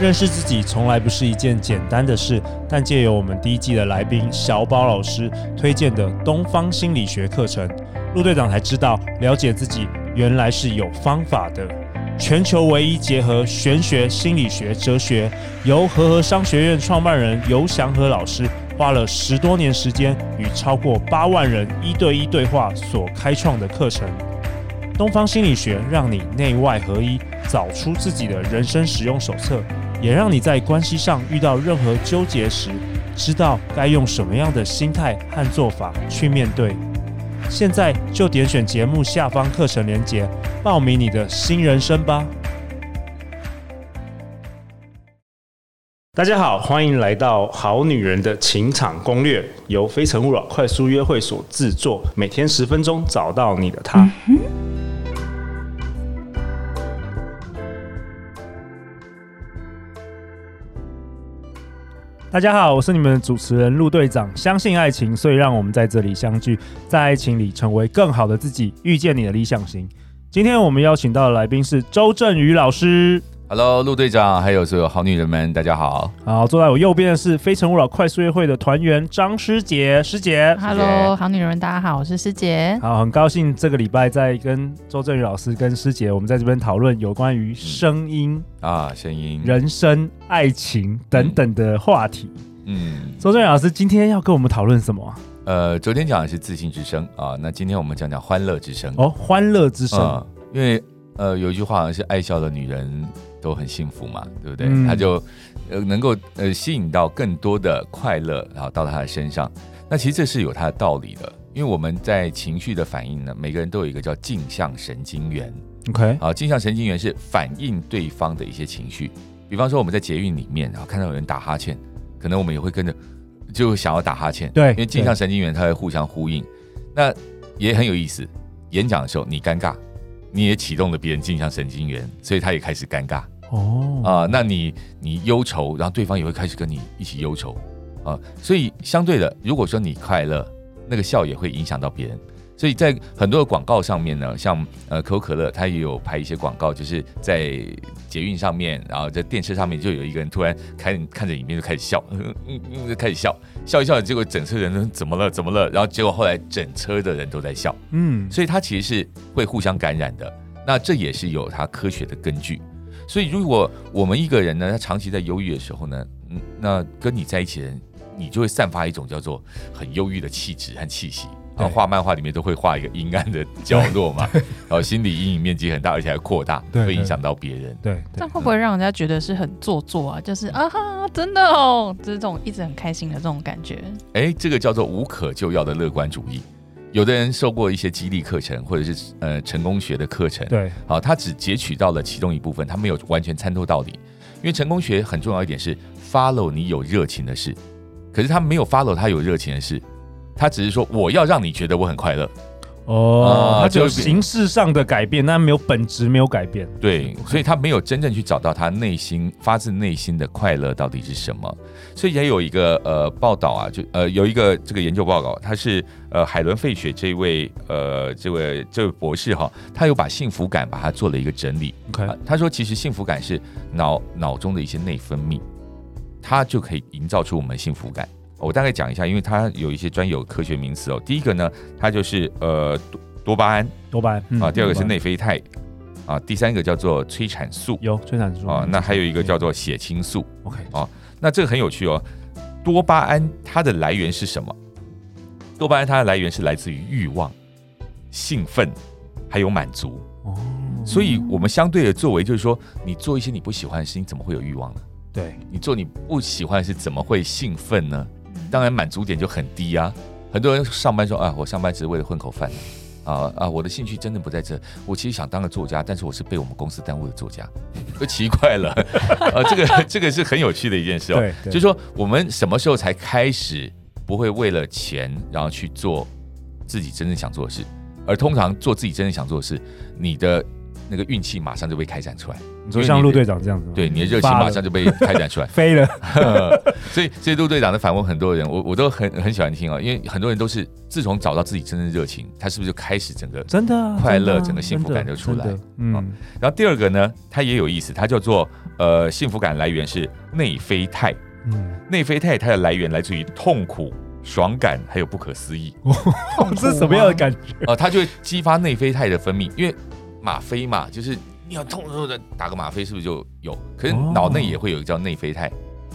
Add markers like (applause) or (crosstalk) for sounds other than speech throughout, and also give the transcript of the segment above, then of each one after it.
认识自己从来不是一件简单的事，但借由我们第一季的来宾小宝老师推荐的东方心理学课程，陆队长才知道，了解自己原来是有方法的。全球唯一结合玄学、心理学、哲学，由和合商学院创办人游祥和老师花了十多年时间，与超过八万人一对一对话所开创的课程。东方心理学让你内外合一，找出自己的人生使用手册，也让你在关系上遇到任何纠结时，知道该用什么样的心态和做法去面对。现在就点选节目下方课程链接，报名你的新人生吧！大家好，欢迎来到《好女人的情场攻略》，由非诚勿扰快速约会所制作，每天十分钟，找到你的他。嗯大家好，我是你们的主持人陆队长。相信爱情，所以让我们在这里相聚，在爱情里成为更好的自己，遇见你的理想型。今天我们邀请到的来宾是周振宇老师。Hello，陆队长，还有所有好女人们，大家好。好，坐在我右边的是非诚勿扰快速约会的团员张师姐，师姐。Hello，好女人们，大家好，我是师姐。好，很高兴这个礼拜在跟周振宇老师跟师姐，我们在这边讨论有关于声音、嗯、啊，声音、人生、爱情等等的话题。嗯，周振宇老师今天要跟我们讨论什么？呃，昨天讲的是自信之声啊，那今天我们讲讲欢乐之声。哦，欢乐之声、嗯，因为呃有一句话好像是爱笑的女人。都很幸福嘛，对不对？嗯、他就呃能够呃吸引到更多的快乐，然后到他的身上。那其实这是有他的道理的，因为我们在情绪的反应呢，每个人都有一个叫镜像神经元。OK，好，镜像神经元是反映对方的一些情绪。比方说我们在捷运里面，然后看到有人打哈欠，可能我们也会跟着就想要打哈欠。对，因为镜像神经元它会互相呼应。那也很有意思，演讲的时候你尴尬，你也启动了别人镜像神经元，所以他也开始尴尬。哦啊、呃，那你你忧愁，然后对方也会开始跟你一起忧愁啊、呃，所以相对的，如果说你快乐，那个笑也会影响到别人。所以在很多的广告上面呢，像呃可口可乐，它也有拍一些广告，就是在捷运上面，然后在电车上面，就有一个人突然看看着影片就开始笑，嗯嗯嗯，就开始笑，笑一笑，结果整车人都怎么了怎么了？然后结果后来整车的人都在笑，嗯，所以它其实是会互相感染的。那这也是有它科学的根据。所以，如果我们一个人呢，他长期在忧郁的时候呢，嗯，那跟你在一起的人，你就会散发一种叫做很忧郁的气质和气息。然后画漫画里面都会画一个阴暗的角落嘛，(laughs) 然后心理阴影面积很大，而且还扩大，会影响到别人。对，对，这样会不会让人家觉得是很做作啊？就是啊哈，真的哦，就是这种一直很开心的这种感觉。哎，这个叫做无可救药的乐观主义。有的人受过一些激励课程，或者是呃成功学的课程，对，好，他只截取到了其中一部分，他没有完全参透到底。因为成功学很重要一点是 follow 你有热情的事，可是他没有 follow 他有热情的事，他只是说我要让你觉得我很快乐。哦，它只有形式上的改变，但没有本质没有改变。对，所以他没有真正去找到他内心发自内心的快乐到底是什么。所以也有一个呃报道啊，就呃有一个这个研究报告，他是呃海伦费雪这一位呃这位这位博士哈，他有把幸福感把它做了一个整理。他说其实幸福感是脑脑中的一些内分泌，它就可以营造出我们幸福感。我大概讲一下，因为它有一些专有科学名词哦。第一个呢，它就是呃多多巴胺，多巴胺、嗯、啊。第二个是内啡肽啊。第三个叫做催产素，有催产素啊。那还有一个叫做血清素。OK，哦，那这个很有趣哦。多巴胺它的来源是什么？多巴胺它的来源是来自于欲望、兴奋还有满足。哦，所以我们相对的作为就是说，你做一些你不喜欢的事情，怎么会有欲望呢？对，你做你不喜欢的事，怎么会兴奋呢？当然满足点就很低啊！很多人上班说啊，我上班只是为了混口饭啊啊！我的兴趣真的不在这，我其实想当个作家，但是我是被我们公司耽误的作家，(laughs) 就奇怪了 (laughs) 啊！这个 (laughs) 这个是很有趣的一件事哦。对，就是说我们什么时候才开始不会为了钱，然后去做自己真正想做的事？而通常做自己真正想做的事，你的那个运气马上就被开展出来，你说像陆队长这样子，对你的热情马上就被开展出来，(laughs) (laughs) 飞了。(laughs) 所以，所以陆队长的反问很多人，我我都很很喜欢听啊，因为很多人都是自从找到自己真正热情，他是不是就开始整个真的快乐，整个幸福感就出来。嗯，然后第二个呢，它也有意思，它叫做呃，幸福感来源是内啡肽。嗯，内啡肽它的来源来自于痛苦、爽感还有不可思议，这是什么样的感觉啊？它就会激发内啡肽的分泌，因为。吗啡嘛，就是你要痛的时候打个吗啡是不是就有？可是脑内也会有叫内啡肽。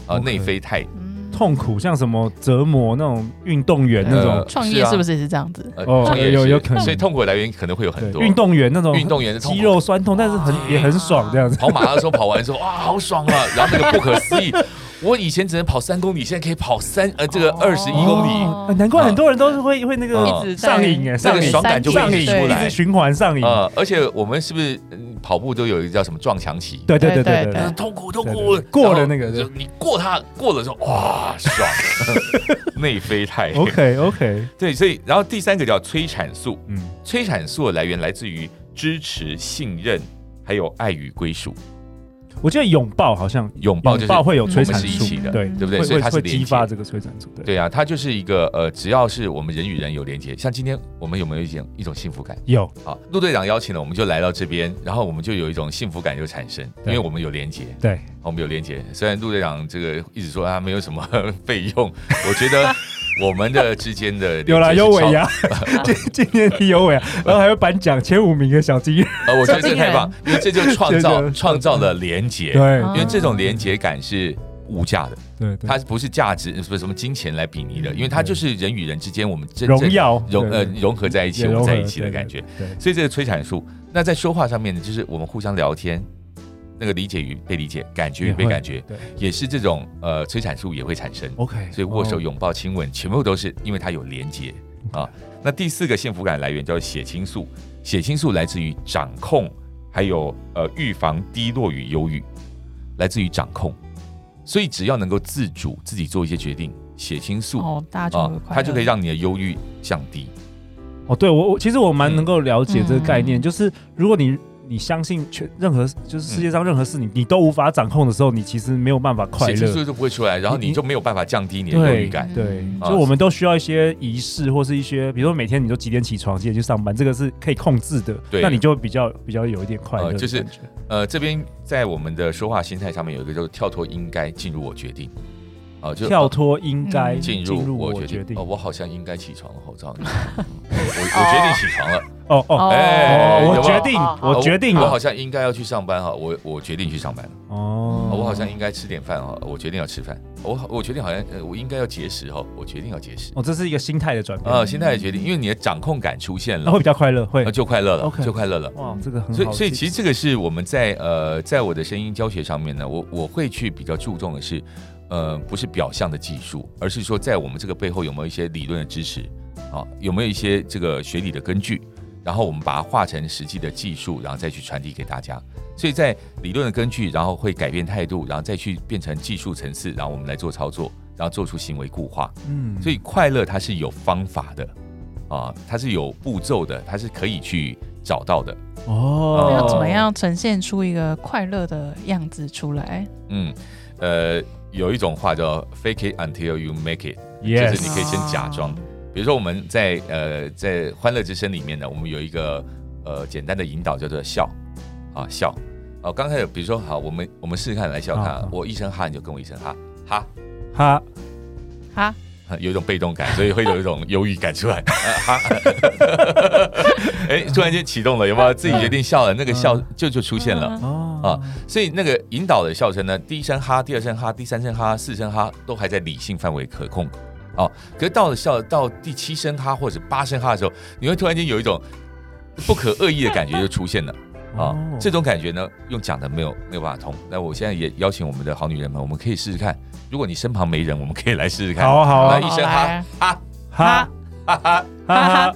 啊内啡肽痛苦，像什么折磨那种运动员那种。创业是不是也是这样子？创业有有可能。所以痛苦的来源可能会有很多。运动员那种。运动员的肌肉酸痛，但是很也很爽这样子。跑马拉松跑完之后，哇，好爽啊。然后那个不可思议。(laughs) 我以前只能跑三公里，现在可以跑三呃，这个二十一公里。难怪很多人都是会会那个上瘾，上瘾，爽感就上瘾出来，循环上瘾。而且我们是不是跑步都有一个叫什么撞墙期？对对对对对，痛苦痛苦过了那个，你过它过了之后，哇，爽！(laughs) 内啡肽。OK OK，对，所以然后第三个叫催产素。嗯，催产素的来源来自于支持、信任，还有爱与归属。我觉得拥抱好像拥抱就抱会有催产素，对对不对？所以它是激发这个催产素。对啊，它就是一个呃，只要是我们人与人有连接，像今天我们有没有一种一种幸福感？有啊，陆队长邀请了，我们就来到这边，然后我们就有一种幸福感就产生，因为我们有连接。对，我们有连接。虽然陆队长这个一直说他没有什么 (laughs) 费用，我觉得。我们的之间的 (laughs) 有啦，有尾牙，今今年你有尾牙，(laughs) 然后还会颁奖前五名的小金人。呃，我觉得这太棒，因为这就创造 (laughs) 创造了连接。对，因为这种连接感是。无价的，对，它不是价值，不是什么金钱来比拟的，因为它就是人与人之间我们真正融呃融合在一起，我们在一起的感觉。所以这个催产素，那在说话上面呢，就是我们互相聊天，那个理解与被理解感觉与被感觉对。也是这种呃催产素也会产生。Ok 所以握手拥抱亲吻全部都是因为它有连接啊。那第四个幸福感来源叫做血清素血清素来自于掌控还有呃预防低落与忧郁来自于掌控。所以只要能够自主自己做一些决定血清素哦它就可以让你的忧郁降低。哦对我我其实我蛮能够了解这个概念就是如果你你相信全任何就是世界上任何事你你都无法掌控的时候你其实没有办法快乐。就不会出来然后你就没有办法降低你的荣誉感。对就我们都需要一些仪式或是一些比如说每天你都几点起床几点去上班这个是可以控制的对。那你就比较比较有一点快乐就是呃这边在我们的说话心态上面有一个就是跳脱应该进入我决定。啊，就跳脱应该进入我决定。哦，我好像应该起床了，好这样，我我决定起床了，哦哦，哎，我决定，我决定，我好像应该要去上班哈，我我决定去上班哦，我好像应该吃点饭哈，我决定要吃饭，我我决定好像呃，我应该要节食哈，我决定要节食，哦，这是一个心态的转变，啊，心态的决定，因为你的掌控感出现了，会比较快乐，会。就快乐了，就快乐了，哇，这个很，所以所以其实这个是我们在呃，在我的声音教学上面呢，我我会去比较注重的是。呃，不是表象的技术，而是说在我们这个背后有没有一些理论的支持，啊，有没有一些这个学理的根据，然后我们把它化成实际的技术，然后再去传递给大家。所以在理论的根据，然后会改变态度，然后再去变成技术层次，然后我们来做操作，然后做出行为固化。嗯，所以快乐它是有方法的，啊，它是有步骤的，它是可以去找到的。哦，要怎么样呈现出一个快乐的样子出来？嗯，呃。有一种话叫 fake it until you make it，就是你可以先假装。比如说我们在呃，在欢乐之声里面呢，我们有一个呃，简单的引导叫做笑。啊笑。哦，刚开始比如说，好，我们我们试试看来笑看，我一声哈，你就跟我一声哈，哈。哈。哈，有一种被动感，所以会有一种忧郁感出来。啊，(laughs) 哈。哈哈，诶，突然间启动了，有没有？自己决定笑了，那个笑就就出现了。啊所以那个引导的笑声呢第一声哈第二声哈第三声哈四声哈都还在理性范围可控。哦可到了笑到第七声哈或者八声哈的时候你会突然间有一种不可恶意的感觉就出现了。哦。这种感觉呢用讲的没有没有办法通。那我现在也邀请我们的好女人们我们可以试试看。如果你身旁没人我们可以来试试看。好好来一声哈哈哈。哈哈哈。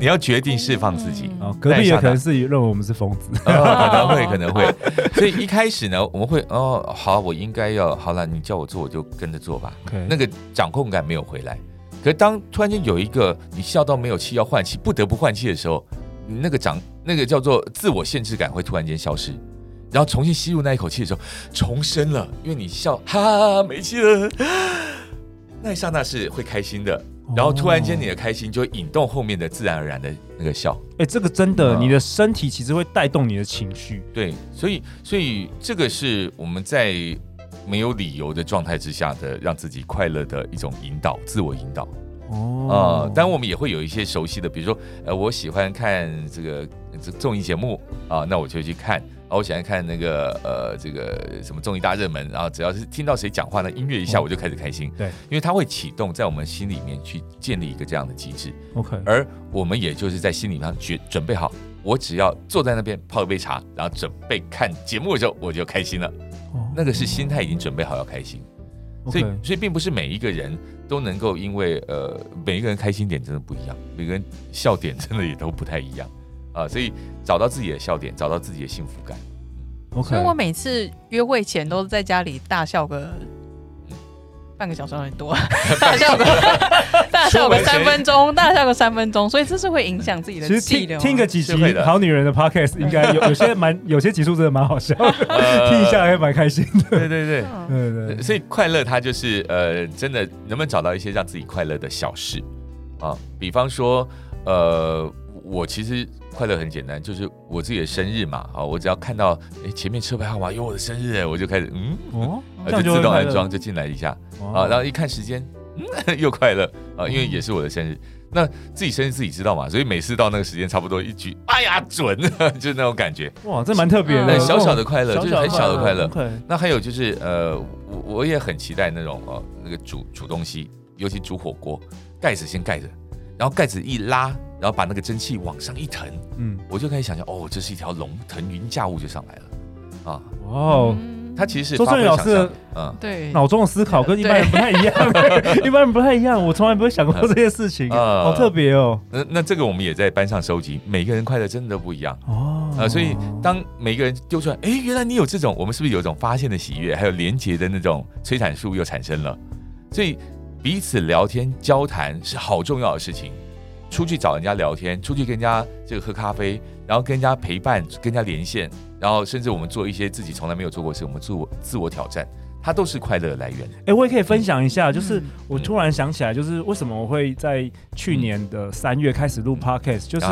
你要决定释放自己。嗯哦，隔壁也可能是认为我们是疯子，(laughs) 可能会，可能会。所以一开始呢，我们会哦，好，我应该要好了，你叫我做，我就跟着做吧。那个掌控感没有回来。可是当突然间有一个你笑到没有气要换气，不得不换气的时候，你那个掌那个叫做自我限制感会突然间消失，然后重新吸入那一口气的时候，重生了，因为你笑哈哈没气了，(gasps) 那一刹那是会开心的。然后突然间，你的开心就会引动后面的自然而然的那个笑。哎、欸，这个真的，嗯、你的身体其实会带动你的情绪。对，所以所以这个是我们在没有理由的状态之下的让自己快乐的一种引导，自我引导。哦，啊、呃，当然我们也会有一些熟悉的，比如说，呃，我喜欢看这个这综艺节目啊、呃，那我就去看。我喜欢看那个呃，这个什么综艺大热门，然后只要是听到谁讲话，呢音乐一下我就开始开心。对，因为它会启动在我们心里面去建立一个这样的机制。OK，而我们也就是在心理上准准备好，我只要坐在那边泡一杯茶，然后准备看节目的时候，我就开心了。哦，那个是心态已经准备好要开心。所以，所以并不是每一个人都能够因为呃，每一个人开心点真的不一样，每个人笑点真的也都不太一样。啊，所以找到自己的笑点，找到自己的幸福感。OK，所以我每次约会前都是在家里大笑个半个小时很多，(laughs) 大笑个 (laughs) 大笑个三分钟，大笑个三分钟，所以这是会影响自己的。听个几集好女人的 Podcast，应该有有些蛮有些集数真的蛮好笑的，(laughs) 听一下还蛮开心的。对对对，对对。所以快乐它就是呃，真的能不能找到一些让自己快乐的小事啊？比方说呃。我其实快乐很简单，就是我自己的生日嘛，啊，我只要看到哎前面车牌号码有我的生日，我就开始嗯？哦，(laughs) 就自动安装就进来一下啊，然后一看时间，嗯，(laughs) 又快乐啊，因为也是我的生日，那自己生日自己知道嘛，所以每次到那个时间差不多一举，哎呀准，(laughs) 就是那种感觉，哇，这蛮特别的，小小的快乐，就是很小的快乐。那还有就是呃，我我也很期待那种哦，那个煮煮东西，尤其煮火锅，盖子先盖着，然后盖子一拉。然后把那个蒸汽往上一腾，嗯，我就开始想象，哦，这是一条龙腾云驾雾就上来了，啊，哇哦，他其实是周正宇老师，嗯，对，脑中的思考跟一般人不太一样，(laughs) 一般人不太一样，我从来不会想过这些事情，好特别哦。那那这个我们也在班上收集，每个人快乐真的都不一样。哦，啊，所以当每个人丢出来，哎，原来你有这种，我们是不是有一种发现的喜悦，还有连结的那种催产素又产生了？所以彼此聊天交谈是好重要的事情。出去找人家聊天，出去跟人家这个喝咖啡，然后跟人家陪伴，跟人家连线，然后甚至我们做一些自己从来没有做过的事，我们自我自我挑战，它都是快乐的来源。哎，我也可以分享一下，就是我突然想起来，就是为什么我会在去年的三月开始录 Podcast，就是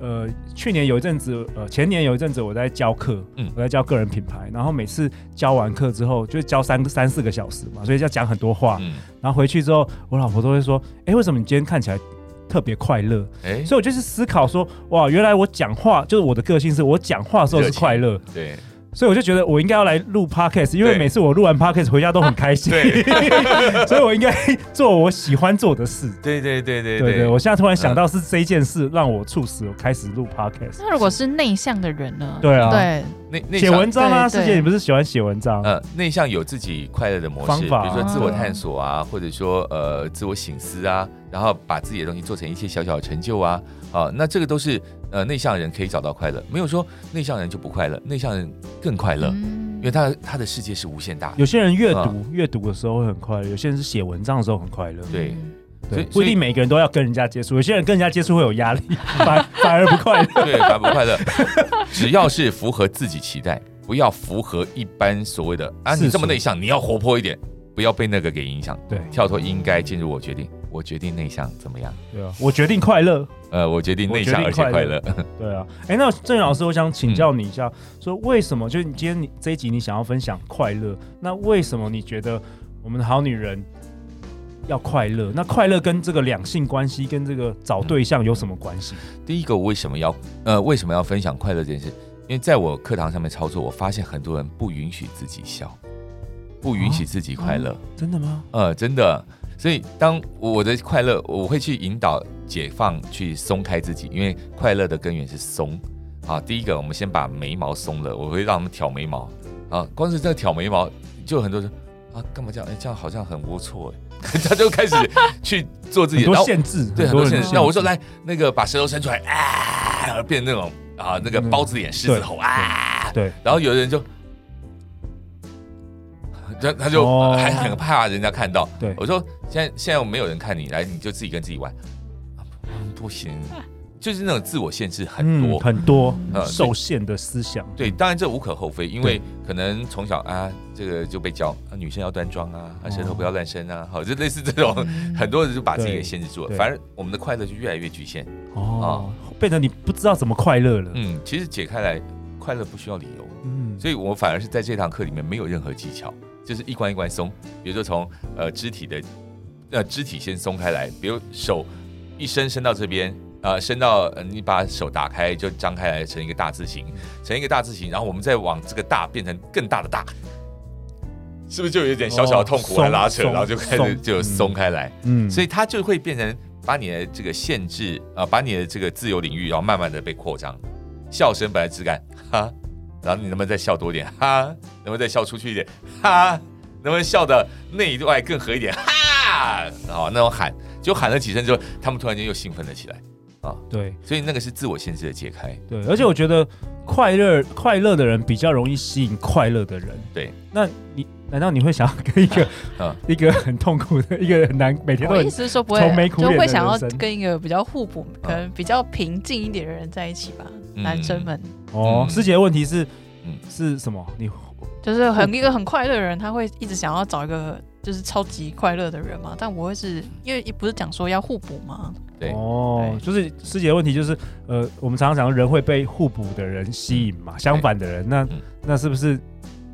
呃，去年有一阵子，呃，前年有一阵子我在教课，嗯，我在教个人品牌，然后每次教完课之后，就教三三四个小时嘛，所以要讲很多话，然后回去之后，我老婆都会说，哎，为什么你今天看起来特别快乐，欸、所以我就是思考说，哇，原来我讲话就是我的个性，是我讲话的时候是快乐，对，所以我就觉得我应该要来录 podcast，因为每次我录完 podcast 回家都很开心，(laughs) 所以我应该做我喜欢做的事，对对对对对。对，我现在突然想到是这件事让我促使我开始录 podcast。那如果是内向的人呢？对啊，对。写文章啊，师姐，你不是喜欢写文章？呃，内向有自己快乐的模式，方法，比如说自我探索啊，或者说呃自我醒思啊，然后把自己的东西做成一些小小的成就啊，啊，那这个都是呃内向人可以找到快乐，没有说内向人就不快乐，内向人更快乐，因为他他的世界是无限大。有些人阅读阅读的时候会很快乐，有些人是写文章的时候很快乐。对。对，不一定每个人都要跟人家接触，有些人跟人家接触会有压力，(laughs) 反反而不快乐。(laughs) 对，反而不快乐。只要是符合自己期待，不要符合一般所谓的啊，你这么内向，你要活泼一点，不要被那个给影响。对，跳脱应该进入我决定，我决定内向怎么样？对啊，我决定快乐。呃，我决定内向而且快乐。(laughs) (laughs) 对啊，哎，那郑老师，我想请教你一下，说为什么？就是你今天你这一集你想要分享快乐，那为什么你觉得我们的好女人？要快乐，那快乐跟这个两性关系跟这个找对象有什么关系？第一个，我为什么要呃为什么要分享快乐这件事？因为在我课堂上面操作，我发现很多人不允许自己笑，不允许自己快乐。哦哦。真的吗？呃，真的。所以当我的快乐，我会去引导解放，去松开自己，因为快乐的根源是松。好，第一个，我们先把眉毛松了，我会让他们挑眉毛。啊，光是这个挑眉毛，就很多人。啊，干嘛这样？哎，这样好像很龌龊哎，(laughs) 他就开始去做自己很多 (laughs) 限制，对，很多限制。那我说来，那个把舌头伸出来啊，变成那种啊，那个包子脸、狮子吼啊，对。然后有的人就。他他就还很怕人家看到，对，我说现在现在我没有人看你，来你就自己跟自己玩，不行，就是那种自我限制很多。很多，受限的思想。对，当然这无可厚非，因为可能从小啊，这个就被教女生要端庄啊，啊舌头不要乱伸啊，好，就类似这种，很多人就把自己给限制住了，反而我们的快乐就越来越局限。哦，变得你不知道怎么快乐了。嗯，其实解开来，快乐不需要理由，嗯，所以我反而是在这堂课里面没有任何技巧。就是一关一关松，比如说从呃肢体的呃肢体先松开来，比如手一伸伸到这边，啊、呃、伸到、呃、你把手打开就张开来成一个大字形，成一个大字形，然后我们再往这个大变成更大的大，是不是就有点小小的痛苦来拉扯，然后就开始就松开来，嗯，所以它就会变成把你的这个限制啊、呃，把你的这个自由领域，然后慢慢的被扩张，笑声本来质感哈。然后你能不能再笑多一点？哈，能不能再笑出去一点？哈，能不能笑的内外更合一点？哈，好，那种喊，就喊了几声之后，他们突然间又兴奋了起来。啊，对，所以那个是自我限制的解开。对，而且我觉得快乐快乐的人比较容易吸引快乐的人。对，那你难道你会想要跟一个 (laughs) 一个很痛苦的一个很难每天都很愁眉苦脸的人，就会想要跟一个比较互补、可能比较平静一点的人在一起吧？男生们。哦，师姐的问题是，是什么？你就是很一个很快乐的人，他会一直想要找一个就是超级快乐的人嘛？但我会是因为不是讲说要互补吗？哦，就是师姐的问题就是，呃，我们常常讲人会被互补的人吸引嘛，相反的人，那那是不是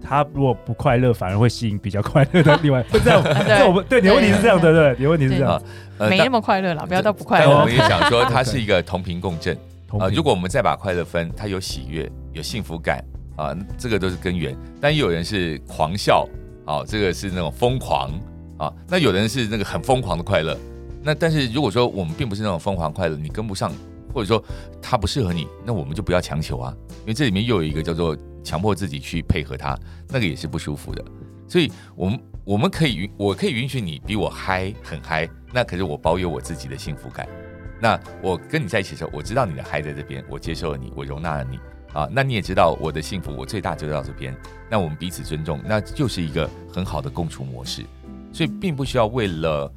他如果不快乐，反而会吸引比较快乐的另外？(laughs) 这样，这我们对你的问题是这样，对对，你的问题是这样，没那么快乐了，不要到不快乐。我们也想说，(laughs) 它是一个同频共振啊。如果我们再把快乐分，它有喜悦，有幸福感啊，这个都是根源。但有人是狂笑啊，这个是那种疯狂啊，那有人是那个很疯狂的快乐。那但是如果说我们并不是那种疯狂快乐，你跟不上，或者说它不适合你，那我们就不要强求啊，因为这里面又有一个叫做强迫自己去配合他，那个也是不舒服的。所以，我们我们可以允，我可以允许你比我嗨很嗨，那可是我保有我自己的幸福感。那我跟你在一起的时候，我知道你的嗨在这边，我接受了你，我容纳了你啊。那你也知道我的幸福，我最大就到这边。那我们彼此尊重，那就是一个很好的共处模式。所以，并不需要为了。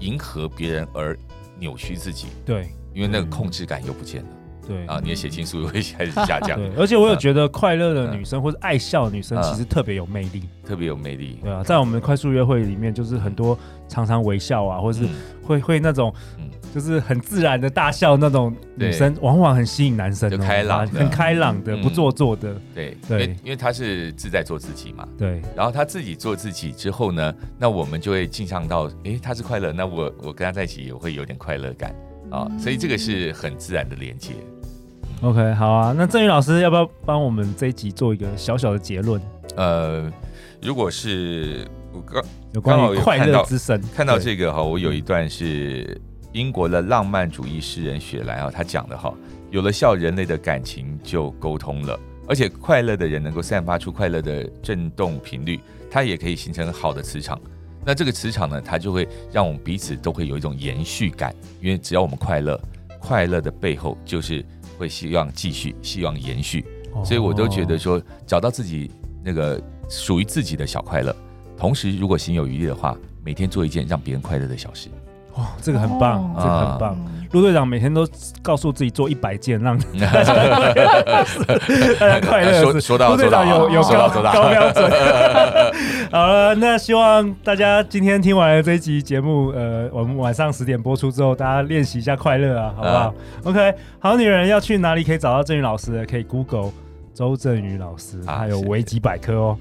迎合别人而扭曲自己，对，因为那个控制感又不见了，对啊，你的血清素又会开始下降。(laughs) 对，而且我有觉得快乐的女生或者爱笑的女生其实特别有魅力，特别有魅力。对啊，在我们快速约会里面，就是很多常常微笑啊，或是会会那种。就是很自然的大笑那种女生，往往很吸引男生，就开朗，很开朗的，不做作的。对对，因为她是自在做自己嘛。对，然后她自己做自己之后呢，那我们就会镜像到，哎，她是快乐，那我我跟她在一起也会有点快乐感啊，所以这个是很自然的连接。OK，好啊，那郑宇老师要不要帮我们这一集做一个小小的结论？呃，如果是我刚有关于快乐之声，看到这个哈，我有一段是。英国的浪漫主义诗人雪莱啊，他讲的哈，有了笑，人类的感情就沟通了，而且快乐的人能够散发出快乐的震动频率，它也可以形成好的磁场。那这个磁场呢，它就会让我们彼此都会有一种延续感，因为只要我们快乐，快乐的背后就是会希望继续，希望延续。所以我都觉得说，找到自己那个属于自己的小快乐，同时如果心有余力的话，每天做一件让别人快乐的小事。哇，这个很棒，这个很棒。陆队长每天都告诉自己做一百件，让 (laughs) 大家快乐。说说到陆队长有有高高标准。(laughs) 好了，那希望大家今天听完了这一集节目，呃，我们晚上十点播出之后，大家练习一下快乐啊，好不好？OK，好女人要去哪里可以找到郑宇老师？可以 Google。周正宇老师，还有维基百科哦。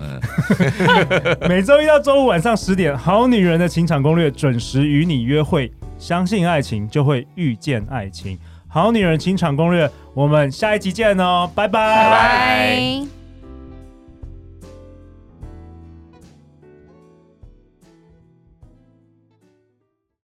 (laughs) 每周一到周五晚上十点，《好女人的情场攻略》准时与你约会。相信爱情，就会遇见爱情。《好女人情场攻略》，我们下一集见哦，拜拜。